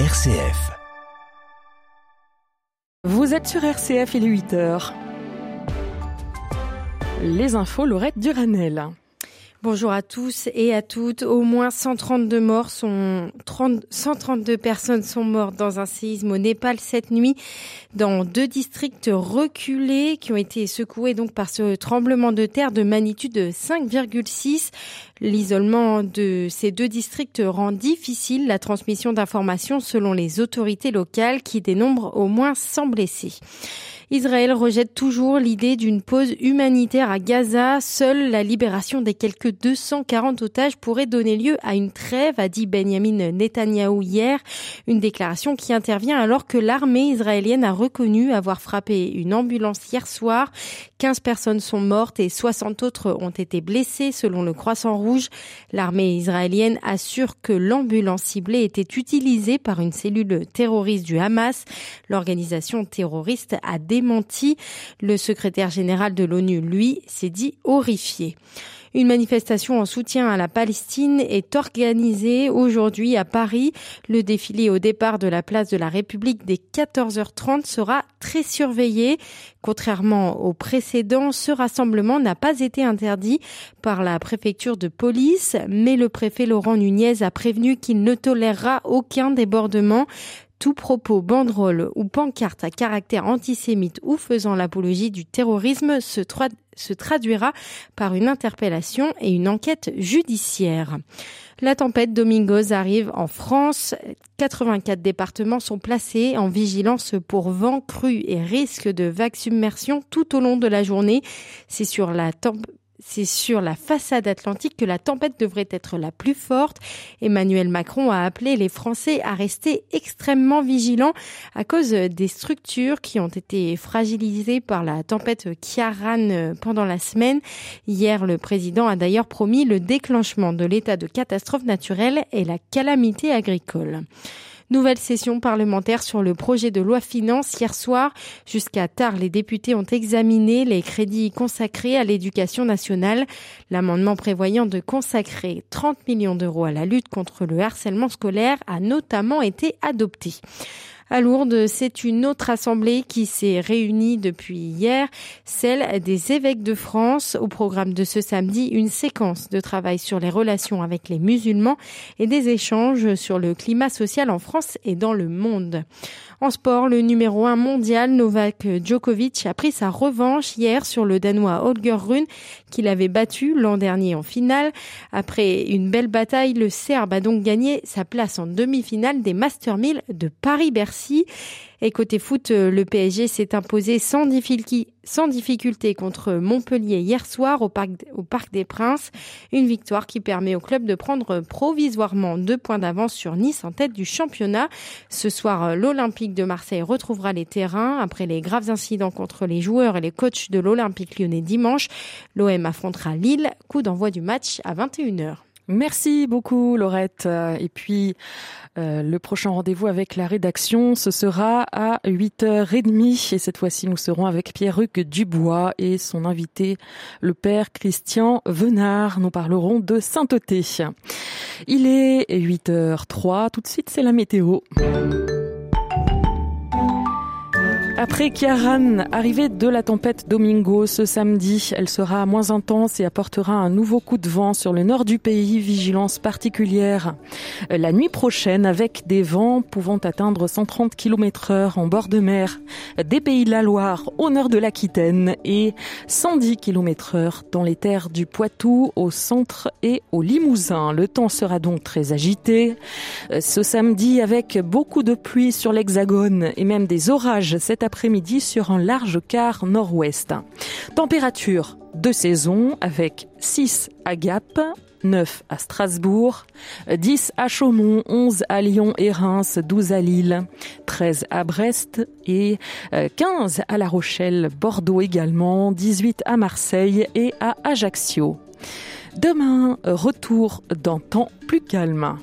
RCF. Vous êtes sur RCF, il est 8h. Les infos, Laurette Duranel. Bonjour à tous et à toutes. Au moins 132 morts sont 30, 132 personnes sont mortes dans un séisme au Népal cette nuit dans deux districts reculés qui ont été secoués donc par ce tremblement de terre de magnitude 5,6. L'isolement de ces deux districts rend difficile la transmission d'informations selon les autorités locales qui dénombrent au moins 100 blessés. Israël rejette toujours l'idée d'une pause humanitaire à Gaza. Seule la libération des quelques 240 otages pourrait donner lieu à une trêve, a dit Benjamin Netanyahou hier. Une déclaration qui intervient alors que l'armée israélienne a reconnu avoir frappé une ambulance hier soir. 15 personnes sont mortes et 60 autres ont été blessées selon le Croissant Rouge. L'armée israélienne assure que l'ambulance ciblée était utilisée par une cellule terroriste du Hamas. L'organisation terroriste a démenti menti. Le secrétaire général de l'ONU, lui, s'est dit horrifié. Une manifestation en soutien à la Palestine est organisée aujourd'hui à Paris. Le défilé au départ de la place de la République dès 14h30 sera très surveillé. Contrairement au précédent, ce rassemblement n'a pas été interdit par la préfecture de police, mais le préfet Laurent Nunez a prévenu qu'il ne tolérera aucun débordement. Tout propos, banderole ou pancarte à caractère antisémite ou faisant l'apologie du terrorisme se, traduira par une interpellation et une enquête judiciaire. La tempête Domingos arrive en France. 84 départements sont placés en vigilance pour vent cru et risque de vague submersion tout au long de la journée. C'est sur la c'est sur la façade atlantique que la tempête devrait être la plus forte. Emmanuel Macron a appelé les Français à rester extrêmement vigilants à cause des structures qui ont été fragilisées par la tempête Kiaran pendant la semaine. Hier, le président a d'ailleurs promis le déclenchement de l'état de catastrophe naturelle et la calamité agricole. Nouvelle session parlementaire sur le projet de loi finance hier soir. Jusqu'à tard, les députés ont examiné les crédits consacrés à l'éducation nationale. L'amendement prévoyant de consacrer 30 millions d'euros à la lutte contre le harcèlement scolaire a notamment été adopté. À Lourdes, c'est une autre assemblée qui s'est réunie depuis hier, celle des évêques de France. Au programme de ce samedi, une séquence de travail sur les relations avec les musulmans et des échanges sur le climat social en France et dans le monde. En sport, le numéro 1 mondial Novak Djokovic a pris sa revanche hier sur le Danois Holger Rune qu'il avait battu l'an dernier en finale. Après une belle bataille, le Serbe a donc gagné sa place en demi-finale des Master 1000 de Paris-Bercy. Et côté foot, euh, le PSG s'est imposé sans difficulté, contre Montpellier hier soir au Parc, au Parc des Princes. Une victoire qui permet au club de prendre provisoirement deux points d'avance sur Nice en tête du championnat. Ce soir, euh, l'Olympique de Marseille retrouvera les terrains après les graves incidents contre les joueurs et les coachs de l'Olympique lyonnais dimanche. L'OM affrontera Lille. Coup d'envoi du match à 21h. Merci beaucoup Laurette. Et puis euh, le prochain rendez-vous avec la rédaction, ce sera à 8h30 et cette fois-ci nous serons avec Pierre-Hugues Dubois et son invité le père Christian Venard. Nous parlerons de sainteté. Il est 8h03, tout de suite c'est la météo. Après Kiaran, arrivée de la tempête Domingo ce samedi, elle sera moins intense et apportera un nouveau coup de vent sur le nord du pays, vigilance particulière. La nuit prochaine, avec des vents pouvant atteindre 130 km heure en bord de mer, des pays de la Loire au nord de l'Aquitaine et 110 km heure dans les terres du Poitou, au centre et au Limousin. Le temps sera donc très agité. Ce samedi, avec beaucoup de pluie sur l'hexagone et même des orages cet après-midi sur un large quart nord-ouest. Température de saison avec 6 à Gap, 9 à Strasbourg, 10 à Chaumont, 11 à Lyon et Reims, 12 à Lille, 13 à Brest et 15 à La Rochelle, Bordeaux également, 18 à Marseille et à Ajaccio. Demain, retour d'un temps plus calme.